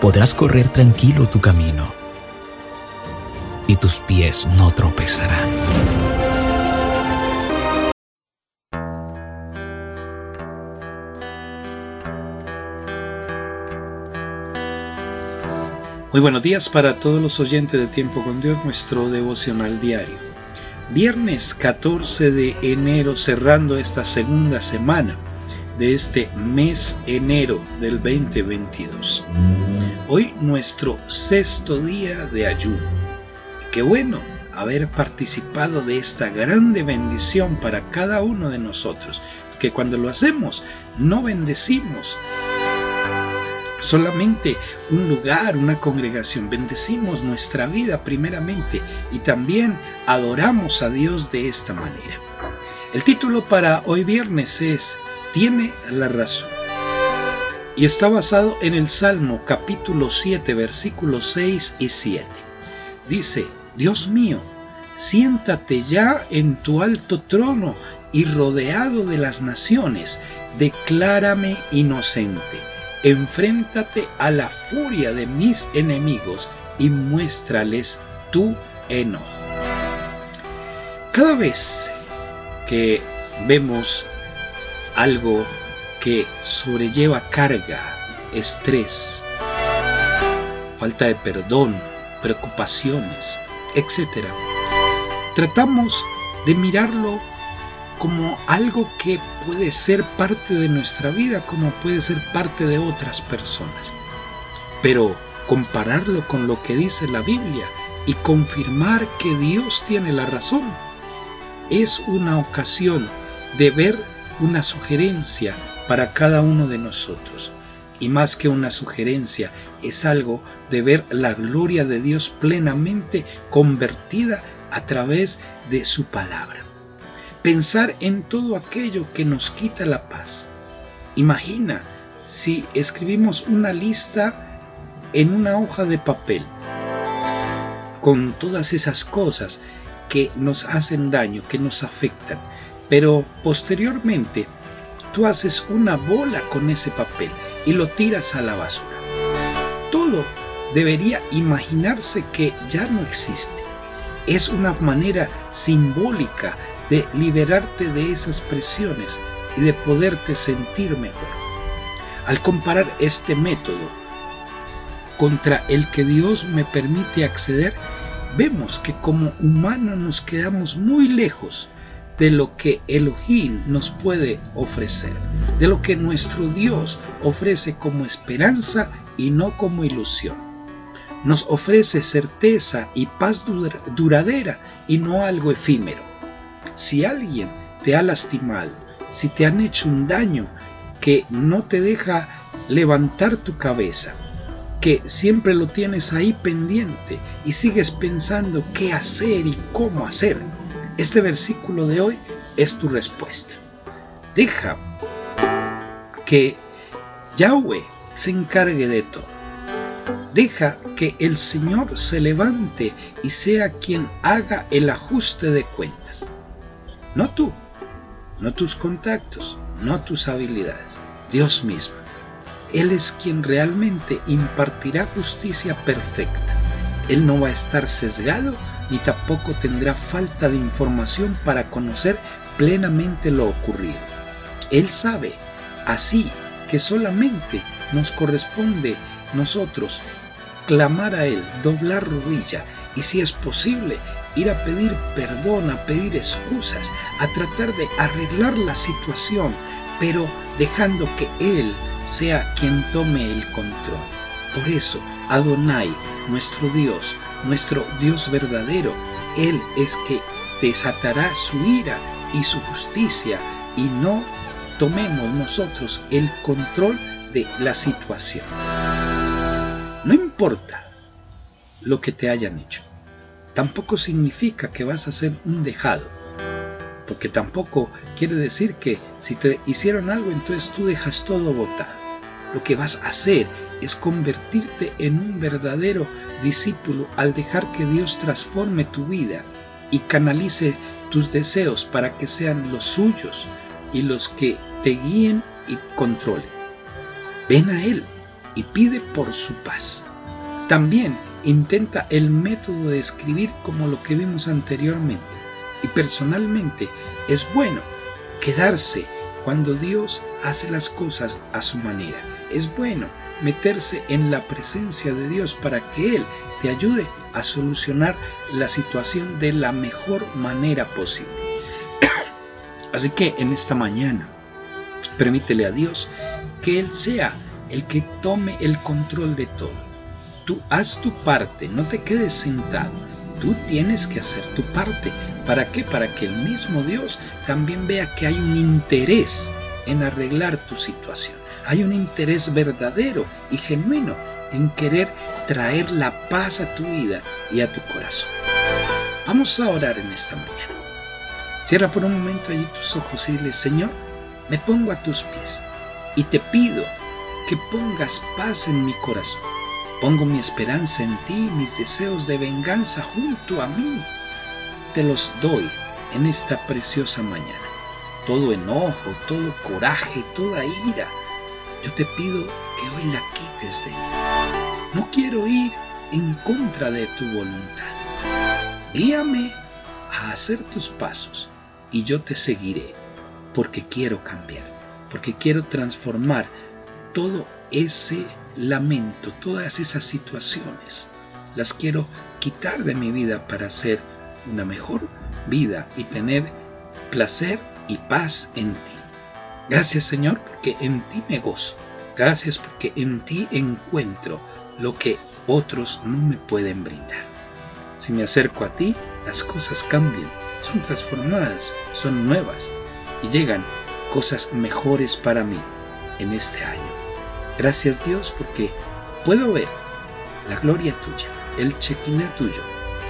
Podrás correr tranquilo tu camino y tus pies no tropezarán. Muy buenos días para todos los oyentes de Tiempo con Dios, nuestro devocional diario. Viernes 14 de enero, cerrando esta segunda semana de este mes enero del 2022. Hoy nuestro sexto día de ayuno. Qué bueno haber participado de esta grande bendición para cada uno de nosotros, que cuando lo hacemos no bendecimos solamente un lugar, una congregación. Bendecimos nuestra vida primeramente y también adoramos a Dios de esta manera. El título para hoy viernes es Tiene la razón. Y está basado en el Salmo capítulo 7 versículos 6 y 7. Dice, Dios mío, siéntate ya en tu alto trono y rodeado de las naciones, declárame inocente enfréntate a la furia de mis enemigos y muéstrales tu enojo. Cada vez que vemos algo que sobrelleva carga, estrés, falta de perdón, preocupaciones, etc., tratamos de mirarlo como algo que puede ser parte de nuestra vida, como puede ser parte de otras personas. Pero compararlo con lo que dice la Biblia y confirmar que Dios tiene la razón es una ocasión de ver una sugerencia para cada uno de nosotros. Y más que una sugerencia, es algo de ver la gloria de Dios plenamente convertida a través de su palabra pensar en todo aquello que nos quita la paz. Imagina si escribimos una lista en una hoja de papel con todas esas cosas que nos hacen daño, que nos afectan, pero posteriormente tú haces una bola con ese papel y lo tiras a la basura. Todo debería imaginarse que ya no existe. Es una manera simbólica de liberarte de esas presiones y de poderte sentir mejor. Al comparar este método contra el que Dios me permite acceder, vemos que como humanos nos quedamos muy lejos de lo que Elohim nos puede ofrecer, de lo que nuestro Dios ofrece como esperanza y no como ilusión. Nos ofrece certeza y paz duradera y no algo efímero. Si alguien te ha lastimado, si te han hecho un daño que no te deja levantar tu cabeza, que siempre lo tienes ahí pendiente y sigues pensando qué hacer y cómo hacer, este versículo de hoy es tu respuesta. Deja que Yahweh se encargue de todo. Deja que el Señor se levante y sea quien haga el ajuste de cuentas. No tú, no tus contactos, no tus habilidades, Dios mismo. Él es quien realmente impartirá justicia perfecta. Él no va a estar sesgado ni tampoco tendrá falta de información para conocer plenamente lo ocurrido. Él sabe, así que solamente nos corresponde nosotros clamar a Él, doblar rodilla y si es posible, ir a pedir perdón, a pedir excusas, a tratar de arreglar la situación, pero dejando que Él sea quien tome el control. Por eso, Adonai, nuestro Dios, nuestro Dios verdadero, Él es que desatará su ira y su justicia y no tomemos nosotros el control de la situación. No importa lo que te hayan hecho. Tampoco significa que vas a ser un dejado. Porque tampoco quiere decir que si te hicieron algo, entonces tú dejas todo botado. Lo que vas a hacer es convertirte en un verdadero discípulo al dejar que Dios transforme tu vida y canalice tus deseos para que sean los suyos y los que te guíen y controlen. Ven a Él y pide por su paz. También intenta el método de escribir como lo que vimos anteriormente. Y personalmente es bueno quedarse cuando Dios hace las cosas a su manera. Es bueno meterse en la presencia de Dios para que Él te ayude a solucionar la situación de la mejor manera posible. Así que en esta mañana, permítele a Dios que Él sea el que tome el control de todo. Tú haz tu parte, no te quedes sentado. Tú tienes que hacer tu parte. ¿Para qué? Para que el mismo Dios también vea que hay un interés en arreglar tu situación. Hay un interés verdadero y genuino en querer traer la paz a tu vida y a tu corazón. Vamos a orar en esta mañana. Cierra por un momento allí tus ojos y dile, Señor, me pongo a tus pies y te pido que pongas paz en mi corazón. Pongo mi esperanza en ti, mis deseos de venganza junto a mí. Te los doy en esta preciosa mañana. Todo enojo, todo coraje, toda ira, yo te pido que hoy la quites de mí. No quiero ir en contra de tu voluntad. Guíame a hacer tus pasos y yo te seguiré porque quiero cambiar, porque quiero transformar todo ese lamento, todas esas situaciones. Las quiero quitar de mi vida para hacer una mejor vida y tener placer y paz en ti. Gracias Señor porque en ti me gozo. Gracias porque en ti encuentro lo que otros no me pueden brindar. Si me acerco a ti, las cosas cambian, son transformadas, son nuevas y llegan cosas mejores para mí en este año. Gracias Dios porque puedo ver la gloria tuya, el chequiná tuyo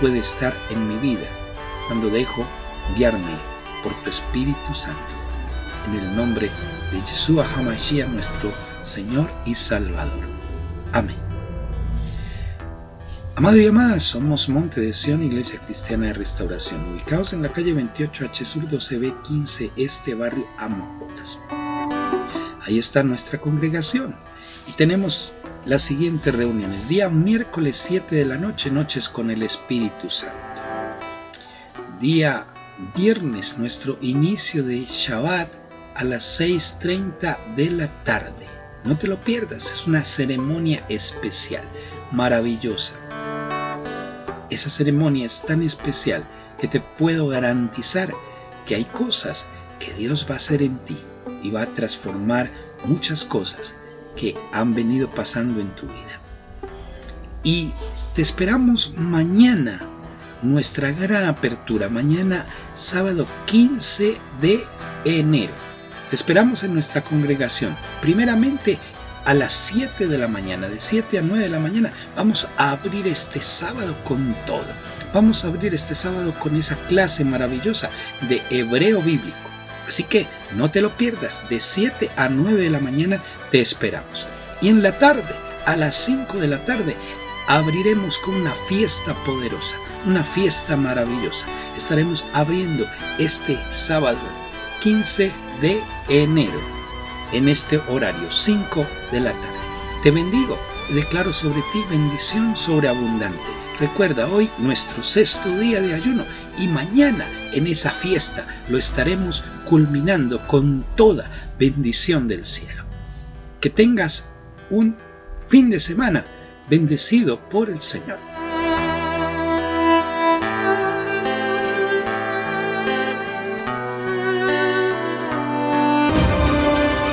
puede estar en mi vida cuando dejo guiarme por tu Espíritu Santo. En el nombre de Yeshua HaMashiach, nuestro Señor y Salvador. Amén. Amado y amada, somos Monte de Sion, Iglesia Cristiana de Restauración, ubicados en la calle 28H Sur 12B 15 Este, barrio Amapolas. Ahí está nuestra congregación y tenemos las siguientes reuniones. Día miércoles 7 de la noche, noches con el Espíritu Santo. Día viernes, nuestro inicio de Shabbat a las 6.30 de la tarde. No te lo pierdas, es una ceremonia especial, maravillosa. Esa ceremonia es tan especial que te puedo garantizar que hay cosas que Dios va a hacer en ti y va a transformar muchas cosas que han venido pasando en tu vida. Y te esperamos mañana, nuestra gran apertura, mañana sábado 15 de enero. Te esperamos en nuestra congregación. Primeramente a las 7 de la mañana, de 7 a 9 de la mañana, vamos a abrir este sábado con todo. Vamos a abrir este sábado con esa clase maravillosa de hebreo bíblico. Así que no te lo pierdas, de 7 a 9 de la mañana te esperamos. Y en la tarde, a las 5 de la tarde, abriremos con una fiesta poderosa, una fiesta maravillosa. Estaremos abriendo este sábado 15 de enero en este horario 5 de la tarde. Te bendigo y declaro sobre ti bendición sobreabundante. Recuerda hoy nuestro sexto día de ayuno y mañana en esa fiesta lo estaremos culminando con toda bendición del cielo. Que tengas un fin de semana bendecido por el Señor.